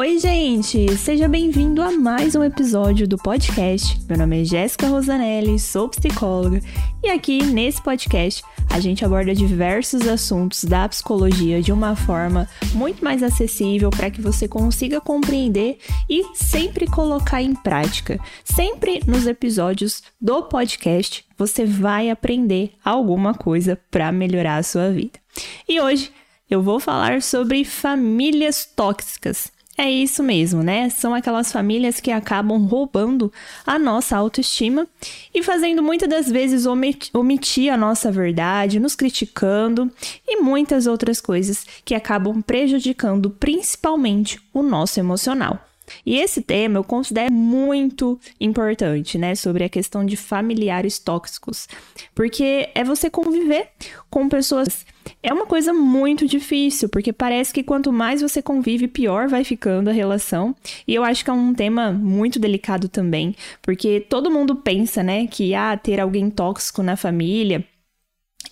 Oi, gente! Seja bem-vindo a mais um episódio do podcast. Meu nome é Jéssica Rosanelli, sou psicóloga e aqui nesse podcast a gente aborda diversos assuntos da psicologia de uma forma muito mais acessível para que você consiga compreender e sempre colocar em prática. Sempre nos episódios do podcast você vai aprender alguma coisa para melhorar a sua vida. E hoje eu vou falar sobre famílias tóxicas. É isso mesmo, né? São aquelas famílias que acabam roubando a nossa autoestima e fazendo muitas das vezes omitir a nossa verdade, nos criticando e muitas outras coisas que acabam prejudicando principalmente o nosso emocional. E esse tema eu considero muito importante, né, sobre a questão de familiares tóxicos, porque é você conviver com pessoas é uma coisa muito difícil, porque parece que quanto mais você convive, pior vai ficando a relação. E eu acho que é um tema muito delicado também, porque todo mundo pensa, né, que ah, ter alguém tóxico na família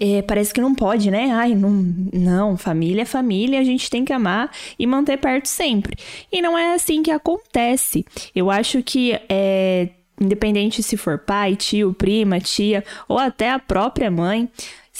é, parece que não pode, né? Ai, não, não, família é família, a gente tem que amar e manter perto sempre. E não é assim que acontece. Eu acho que é, independente se for pai, tio, prima, tia ou até a própria mãe,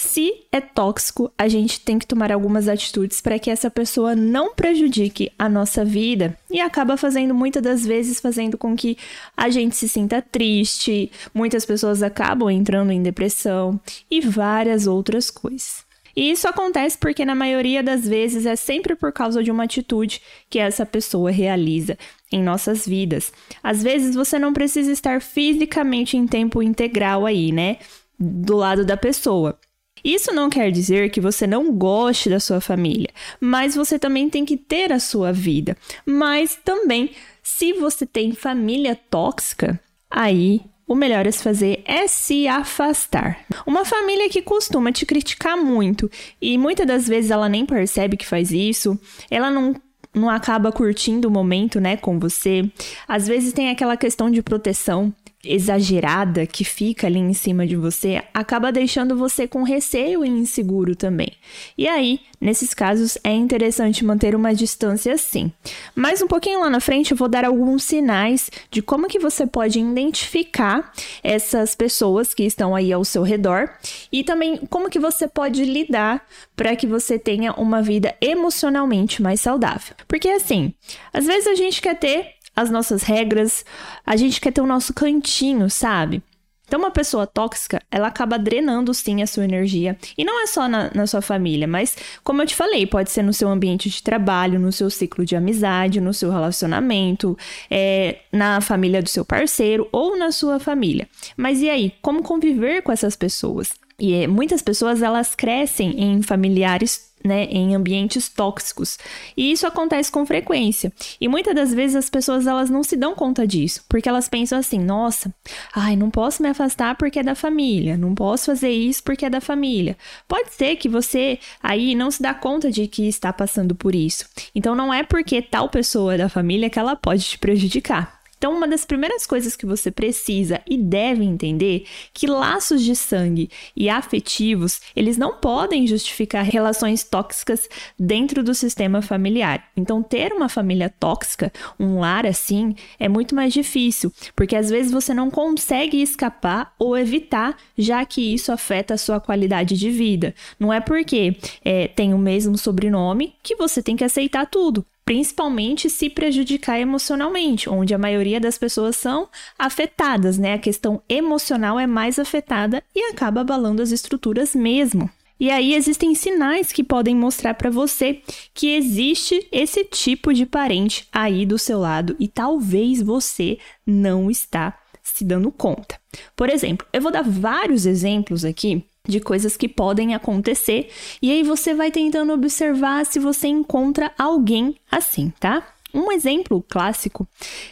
se é tóxico, a gente tem que tomar algumas atitudes para que essa pessoa não prejudique a nossa vida e acaba fazendo muitas das vezes fazendo com que a gente se sinta triste, muitas pessoas acabam entrando em depressão e várias outras coisas. E isso acontece porque na maioria das vezes é sempre por causa de uma atitude que essa pessoa realiza em nossas vidas. Às vezes você não precisa estar fisicamente em tempo integral aí, né? Do lado da pessoa. Isso não quer dizer que você não goste da sua família, mas você também tem que ter a sua vida. Mas também, se você tem família tóxica, aí o melhor a se fazer é se afastar. Uma família que costuma te criticar muito e muitas das vezes ela nem percebe que faz isso, ela não não acaba curtindo o momento, né, com você. Às vezes tem aquela questão de proteção exagerada que fica ali em cima de você acaba deixando você com receio e inseguro também. E aí, nesses casos, é interessante manter uma distância sim. Mas um pouquinho lá na frente eu vou dar alguns sinais de como que você pode identificar essas pessoas que estão aí ao seu redor e também como que você pode lidar para que você tenha uma vida emocionalmente mais saudável. Porque assim, às vezes a gente quer ter as nossas regras, a gente quer ter o nosso cantinho, sabe? Então, uma pessoa tóxica, ela acaba drenando sim a sua energia. E não é só na, na, sua família, mas, como eu te falei, pode ser no seu ambiente de trabalho, no seu ciclo de amizade, no seu relacionamento, é, na família do seu parceiro ou na sua família. Mas e aí, como conviver com essas pessoas? E é, muitas pessoas elas crescem em familiares né, em ambientes tóxicos. E isso acontece com frequência. E muitas das vezes as pessoas elas não se dão conta disso, porque elas pensam assim: "Nossa, ai, não posso me afastar porque é da família, não posso fazer isso porque é da família". Pode ser que você aí não se dá conta de que está passando por isso. Então não é porque tal pessoa é da família que ela pode te prejudicar. Então, uma das primeiras coisas que você precisa e deve entender que laços de sangue e afetivos, eles não podem justificar relações tóxicas dentro do sistema familiar. Então, ter uma família tóxica, um lar assim, é muito mais difícil, porque às vezes você não consegue escapar ou evitar, já que isso afeta a sua qualidade de vida. Não é porque é, tem o mesmo sobrenome que você tem que aceitar tudo principalmente se prejudicar emocionalmente, onde a maioria das pessoas são afetadas, né? A questão emocional é mais afetada e acaba abalando as estruturas mesmo. E aí existem sinais que podem mostrar para você que existe esse tipo de parente aí do seu lado e talvez você não está se dando conta. Por exemplo, eu vou dar vários exemplos aqui de coisas que podem acontecer, e aí você vai tentando observar se você encontra alguém assim, tá? Um exemplo clássico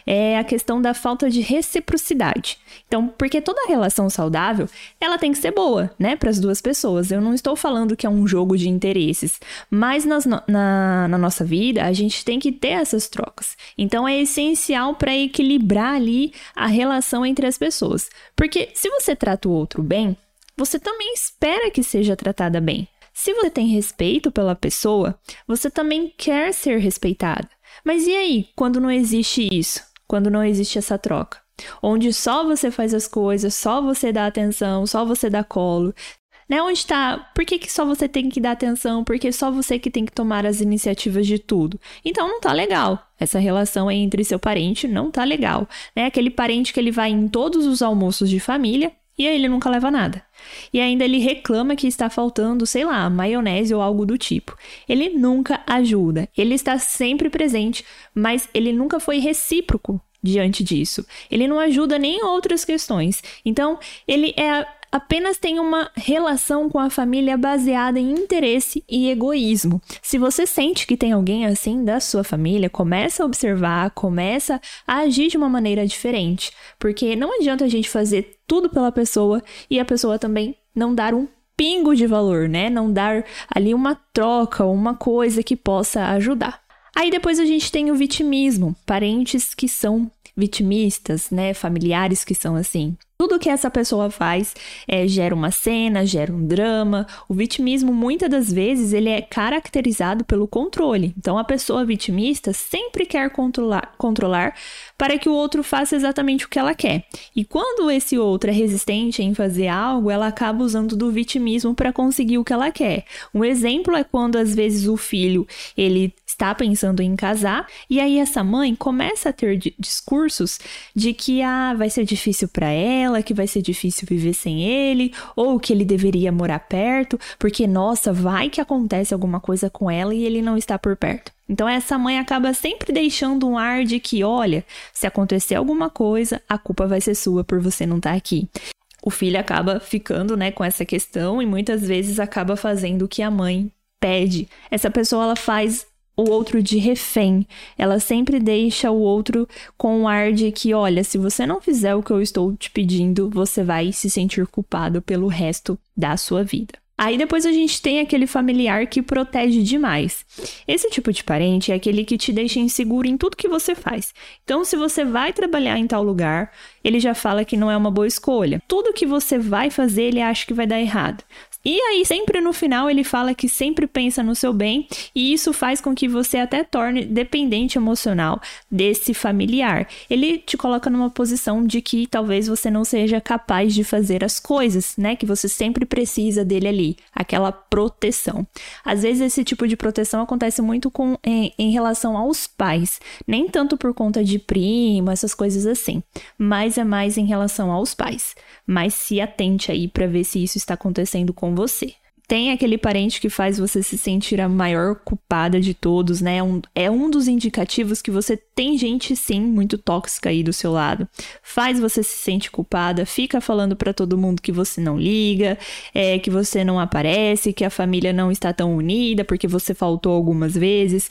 é a questão da falta de reciprocidade. Então, porque toda relação saudável, ela tem que ser boa, né, para as duas pessoas. Eu não estou falando que é um jogo de interesses, mas nas, na, na nossa vida a gente tem que ter essas trocas. Então, é essencial para equilibrar ali a relação entre as pessoas. Porque se você trata o outro bem, você também espera que seja tratada bem. Se você tem respeito pela pessoa, você também quer ser respeitada. Mas e aí, quando não existe isso? Quando não existe essa troca? Onde só você faz as coisas, só você dá atenção, só você dá colo, né? Onde está? Por que, que só você tem que dar atenção? Porque só você que tem que tomar as iniciativas de tudo. Então não tá legal. Essa relação entre seu parente não tá legal, né? Aquele parente que ele vai em todos os almoços de família e aí ele nunca leva nada. E ainda ele reclama que está faltando, sei lá, maionese ou algo do tipo. Ele nunca ajuda. Ele está sempre presente, mas ele nunca foi recíproco diante disso. Ele não ajuda nem em outras questões. Então, ele é apenas tem uma relação com a família baseada em interesse e egoísmo. Se você sente que tem alguém assim da sua família, começa a observar, começa a agir de uma maneira diferente, porque não adianta a gente fazer tudo pela pessoa e a pessoa também não dar um pingo de valor, né? Não dar ali uma troca, uma coisa que possa ajudar. Aí depois a gente tem o vitimismo, parentes que são vitimistas, né? Familiares que são assim. Tudo que essa pessoa faz é, gera uma cena, gera um drama. O vitimismo, muitas das vezes, ele é caracterizado pelo controle. Então, a pessoa vitimista sempre quer controlar, controlar para que o outro faça exatamente o que ela quer. E quando esse outro é resistente em fazer algo, ela acaba usando do vitimismo para conseguir o que ela quer. Um exemplo é quando, às vezes, o filho ele está pensando em casar e aí essa mãe começa a ter discursos de que ah, vai ser difícil para ela ela, que vai ser difícil viver sem ele, ou que ele deveria morar perto, porque nossa, vai que acontece alguma coisa com ela e ele não está por perto. Então essa mãe acaba sempre deixando um ar de que, olha, se acontecer alguma coisa, a culpa vai ser sua por você não estar tá aqui. O filho acaba ficando, né, com essa questão e muitas vezes acaba fazendo o que a mãe pede. Essa pessoa ela faz o outro de refém. Ela sempre deixa o outro com um ar de que, olha, se você não fizer o que eu estou te pedindo, você vai se sentir culpado pelo resto da sua vida. Aí depois a gente tem aquele familiar que protege demais. Esse tipo de parente é aquele que te deixa inseguro em tudo que você faz. Então, se você vai trabalhar em tal lugar, ele já fala que não é uma boa escolha. Tudo que você vai fazer, ele acha que vai dar errado. E aí, sempre no final, ele fala que sempre pensa no seu bem, e isso faz com que você até torne dependente emocional desse familiar. Ele te coloca numa posição de que talvez você não seja capaz de fazer as coisas, né? Que você sempre precisa dele ali, aquela proteção. Às vezes, esse tipo de proteção acontece muito com, em, em relação aos pais, nem tanto por conta de primo, essas coisas assim, mas é mais em relação aos pais. Mas se atente aí para ver se isso está acontecendo com você. Tem aquele parente que faz você se sentir a maior culpada de todos, né? Um, é um dos indicativos que você tem gente, sim, muito tóxica aí do seu lado. Faz você se sentir culpada, fica falando para todo mundo que você não liga, é, que você não aparece, que a família não está tão unida porque você faltou algumas vezes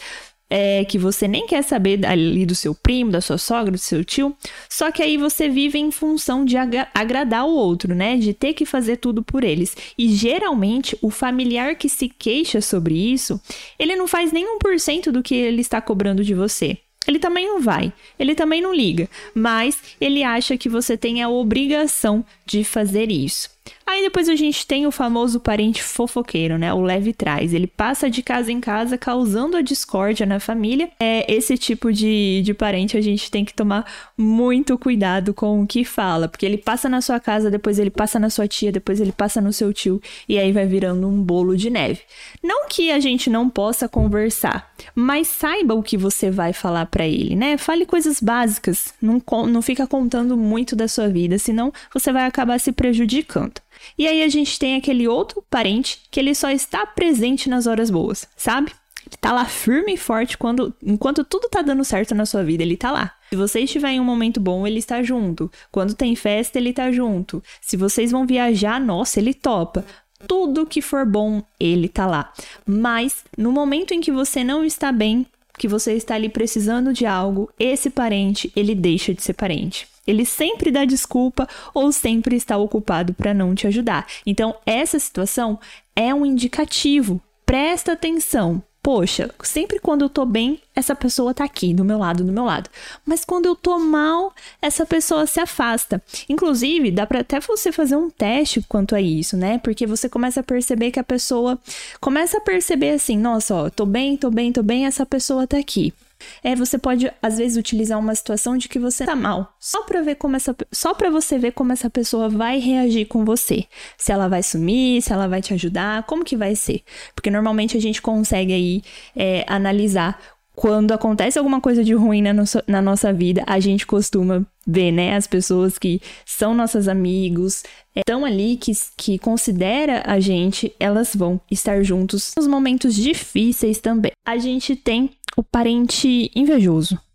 é, que você nem quer saber ali do seu primo, da sua sogra, do seu tio, só que aí você vive em função de agra agradar o outro, né? De ter que fazer tudo por eles. E geralmente o familiar que se queixa sobre isso, ele não faz nem um por cento do que ele está cobrando de você. Ele também não vai, ele também não liga, mas ele acha que você tem a obrigação de fazer isso. Aí depois a gente tem o famoso parente fofoqueiro, né? O leve trás. Ele passa de casa em casa causando a discórdia na família. É esse tipo de, de parente a gente tem que tomar muito cuidado com o que fala, porque ele passa na sua casa, depois ele passa na sua tia, depois ele passa no seu tio e aí vai virando um bolo de neve. Não que a gente não possa conversar, mas saiba o que você vai falar para ele, né? Fale coisas básicas, não, não fica contando muito da sua vida, senão você vai acabar se prejudicando. E aí a gente tem aquele outro parente que ele só está presente nas horas boas, sabe? Ele tá lá firme e forte quando, enquanto tudo tá dando certo na sua vida, ele tá lá. Se você estiver em um momento bom, ele está junto. Quando tem festa, ele tá junto. Se vocês vão viajar, nossa, ele topa. Tudo que for bom, ele tá lá. Mas no momento em que você não está bem, que você está ali precisando de algo, esse parente, ele deixa de ser parente. Ele sempre dá desculpa ou sempre está ocupado para não te ajudar. Então, essa situação é um indicativo. Presta atenção. Poxa, sempre quando eu tô bem, essa pessoa tá aqui do meu lado, do meu lado. Mas quando eu tô mal, essa pessoa se afasta. Inclusive, dá para até você fazer um teste quanto a isso, né? Porque você começa a perceber que a pessoa começa a perceber assim, nossa, ó, tô bem, tô bem, tô bem, essa pessoa tá aqui. É, você pode às vezes utilizar uma situação de que você tá mal, só para ver como essa só para você ver como essa pessoa vai reagir com você. Se ela vai sumir, se ela vai te ajudar, como que vai ser? Porque normalmente a gente consegue aí é, analisar quando acontece alguma coisa de ruim na, nossa, na nossa vida, a gente costuma ver, né? As pessoas que são nossos amigos, estão ali, que, que considera a gente, elas vão estar juntos nos momentos difíceis também. A gente tem o parente invejoso.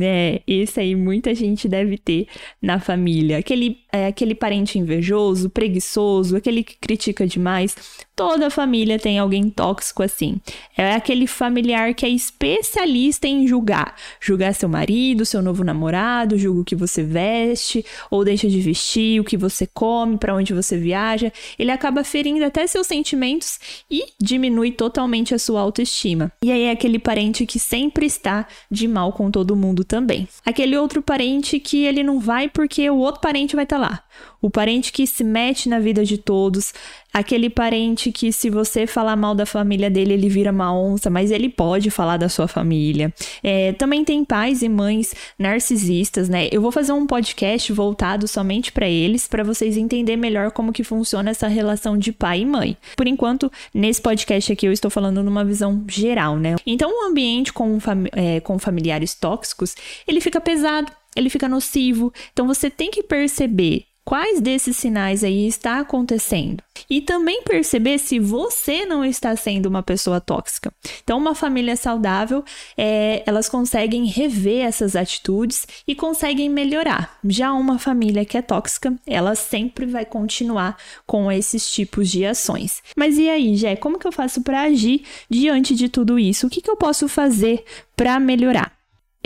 É, esse aí muita gente deve ter na família. Aquele, é, aquele parente invejoso, preguiçoso, aquele que critica demais. Toda família tem alguém tóxico assim. É aquele familiar que é especialista em julgar. Julgar seu marido, seu novo namorado, julga o que você veste ou deixa de vestir, o que você come, para onde você viaja. Ele acaba ferindo até seus sentimentos e diminui totalmente a sua autoestima. E aí é aquele parente que sempre está de mal com todo mundo também. Aquele outro parente que ele não vai porque o outro parente vai estar tá lá o parente que se mete na vida de todos, aquele parente que, se você falar mal da família dele, ele vira uma onça, mas ele pode falar da sua família. É, também tem pais e mães narcisistas, né? Eu vou fazer um podcast voltado somente para eles, para vocês entenderem melhor como que funciona essa relação de pai e mãe. Por enquanto, nesse podcast aqui eu estou falando numa visão geral, né? Então, um ambiente com, é, com familiares tóxicos, ele fica pesado, ele fica nocivo. Então, você tem que perceber quais desses sinais aí está acontecendo. E também perceber se você não está sendo uma pessoa tóxica. Então, uma família saudável, é, elas conseguem rever essas atitudes e conseguem melhorar. Já uma família que é tóxica, ela sempre vai continuar com esses tipos de ações. Mas e aí, Jé, como que eu faço para agir diante de tudo isso? O que, que eu posso fazer para melhorar?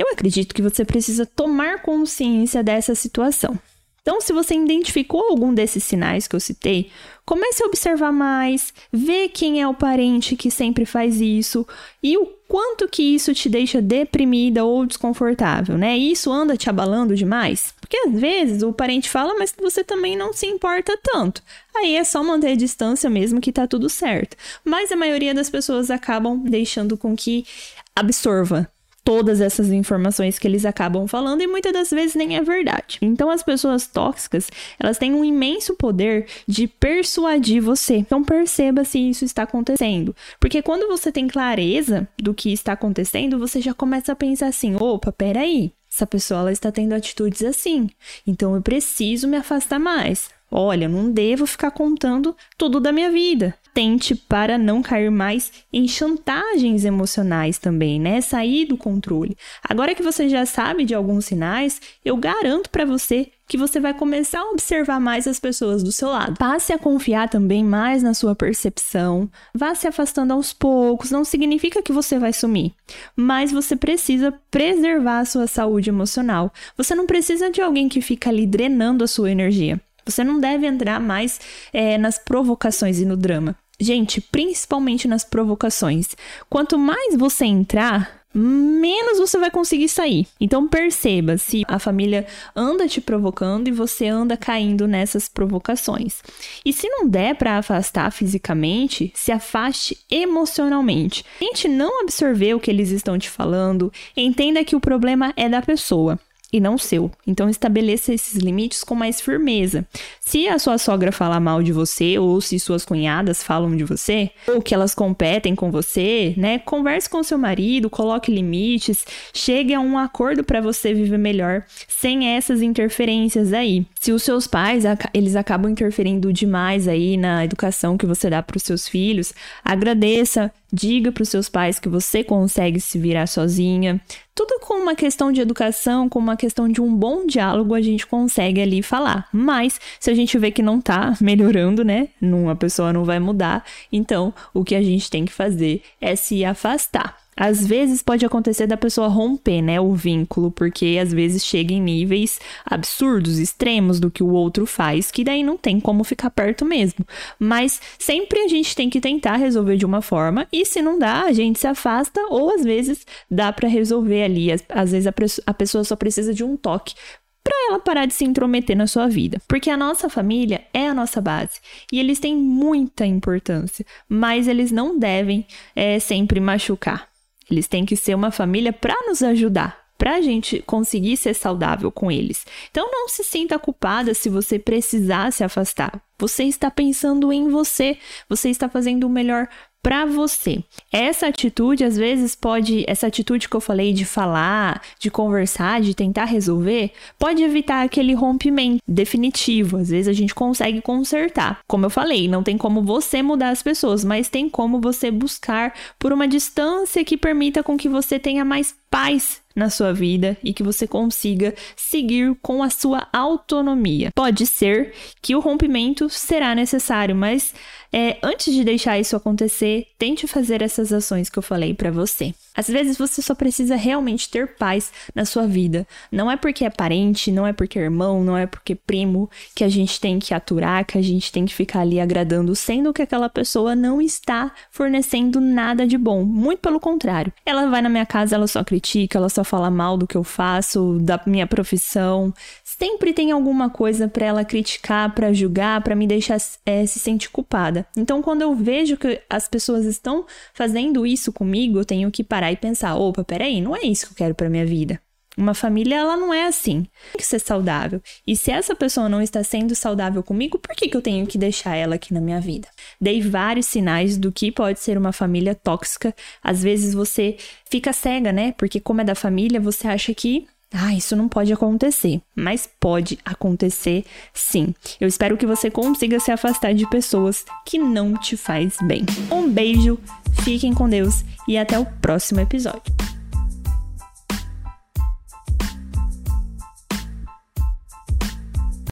Eu acredito que você precisa tomar consciência dessa situação. Então, se você identificou algum desses sinais que eu citei, comece a observar mais, ver quem é o parente que sempre faz isso e o quanto que isso te deixa deprimida ou desconfortável, né? Isso anda te abalando demais? Porque às vezes o parente fala, mas você também não se importa tanto. Aí é só manter a distância mesmo que tá tudo certo. Mas a maioria das pessoas acabam deixando com que absorva todas essas informações que eles acabam falando e muitas das vezes nem é verdade. Então as pessoas tóxicas, elas têm um imenso poder de persuadir você. Então perceba se isso está acontecendo, porque quando você tem clareza do que está acontecendo, você já começa a pensar assim: "Opa, peraí, essa pessoa ela está tendo atitudes assim, então eu preciso me afastar mais. Olha, não devo ficar contando tudo da minha vida atente para não cair mais em chantagens emocionais também, né? Sair do controle. Agora que você já sabe de alguns sinais, eu garanto para você que você vai começar a observar mais as pessoas do seu lado. Passe a confiar também mais na sua percepção. Vá se afastando aos poucos, não significa que você vai sumir, mas você precisa preservar a sua saúde emocional. Você não precisa de alguém que fica ali drenando a sua energia. Você não deve entrar mais é, nas provocações e no drama. Gente, principalmente nas provocações. Quanto mais você entrar, menos você vai conseguir sair. Então perceba se a família anda te provocando e você anda caindo nessas provocações. E se não der para afastar fisicamente, se afaste emocionalmente. Tente não absorver o que eles estão te falando, entenda que o problema é da pessoa e não seu. Então estabeleça esses limites com mais firmeza. Se a sua sogra falar mal de você ou se suas cunhadas falam de você, ou que elas competem com você, né? Converse com seu marido, coloque limites, chegue a um acordo para você viver melhor sem essas interferências aí. Se os seus pais eles acabam interferindo demais aí na educação que você dá para os seus filhos, agradeça Diga para os seus pais que você consegue se virar sozinha. Tudo com uma questão de educação, com uma questão de um bom diálogo, a gente consegue ali falar. Mas se a gente vê que não tá melhorando, né? Uma pessoa não vai mudar, então o que a gente tem que fazer é se afastar. Às vezes pode acontecer da pessoa romper, né, o vínculo, porque às vezes chega em níveis absurdos, extremos do que o outro faz, que daí não tem como ficar perto mesmo. Mas sempre a gente tem que tentar resolver de uma forma e se não dá, a gente se afasta ou às vezes dá para resolver ali. Às, vezes a pessoa só precisa de um toque para ela parar de se intrometer na sua vida. Porque a nossa família é a nossa base e eles têm muita importância, mas eles não devem é, sempre machucar. Eles têm que ser uma família para nos ajudar, para a gente conseguir ser saudável com eles. Então não se sinta culpada se você precisar se afastar. Você está pensando em você, você está fazendo o melhor para você. Essa atitude, às vezes, pode, essa atitude que eu falei de falar, de conversar, de tentar resolver, pode evitar aquele rompimento definitivo. Às vezes a gente consegue consertar. Como eu falei, não tem como você mudar as pessoas, mas tem como você buscar por uma distância que permita com que você tenha mais paz na sua vida e que você consiga seguir com a sua autonomia. Pode ser que o rompimento será necessário, mas é, antes de deixar isso acontecer, tente fazer essas ações que eu falei para você. Às vezes você só precisa realmente ter paz na sua vida. Não é porque é parente, não é porque é irmão, não é porque é primo que a gente tem que aturar, que a gente tem que ficar ali agradando, sendo que aquela pessoa não está fornecendo nada de bom. Muito pelo contrário. Ela vai na minha casa, ela só critica, ela só fala mal do que eu faço, da minha profissão. Sempre tem alguma coisa para ela criticar, para julgar, para me deixar é, se sentir culpada. Então, quando eu vejo que as pessoas estão fazendo isso comigo, eu tenho que parar e pensar: opa, peraí, não é isso que eu quero para minha vida. Uma família, ela não é assim. Tem que ser saudável. E se essa pessoa não está sendo saudável comigo, por que, que eu tenho que deixar ela aqui na minha vida? Dei vários sinais do que pode ser uma família tóxica. Às vezes você fica cega, né? Porque, como é da família, você acha que ah, isso não pode acontecer, mas pode acontecer sim. Eu espero que você consiga se afastar de pessoas que não te faz bem. Um beijo, fiquem com Deus e até o próximo episódio.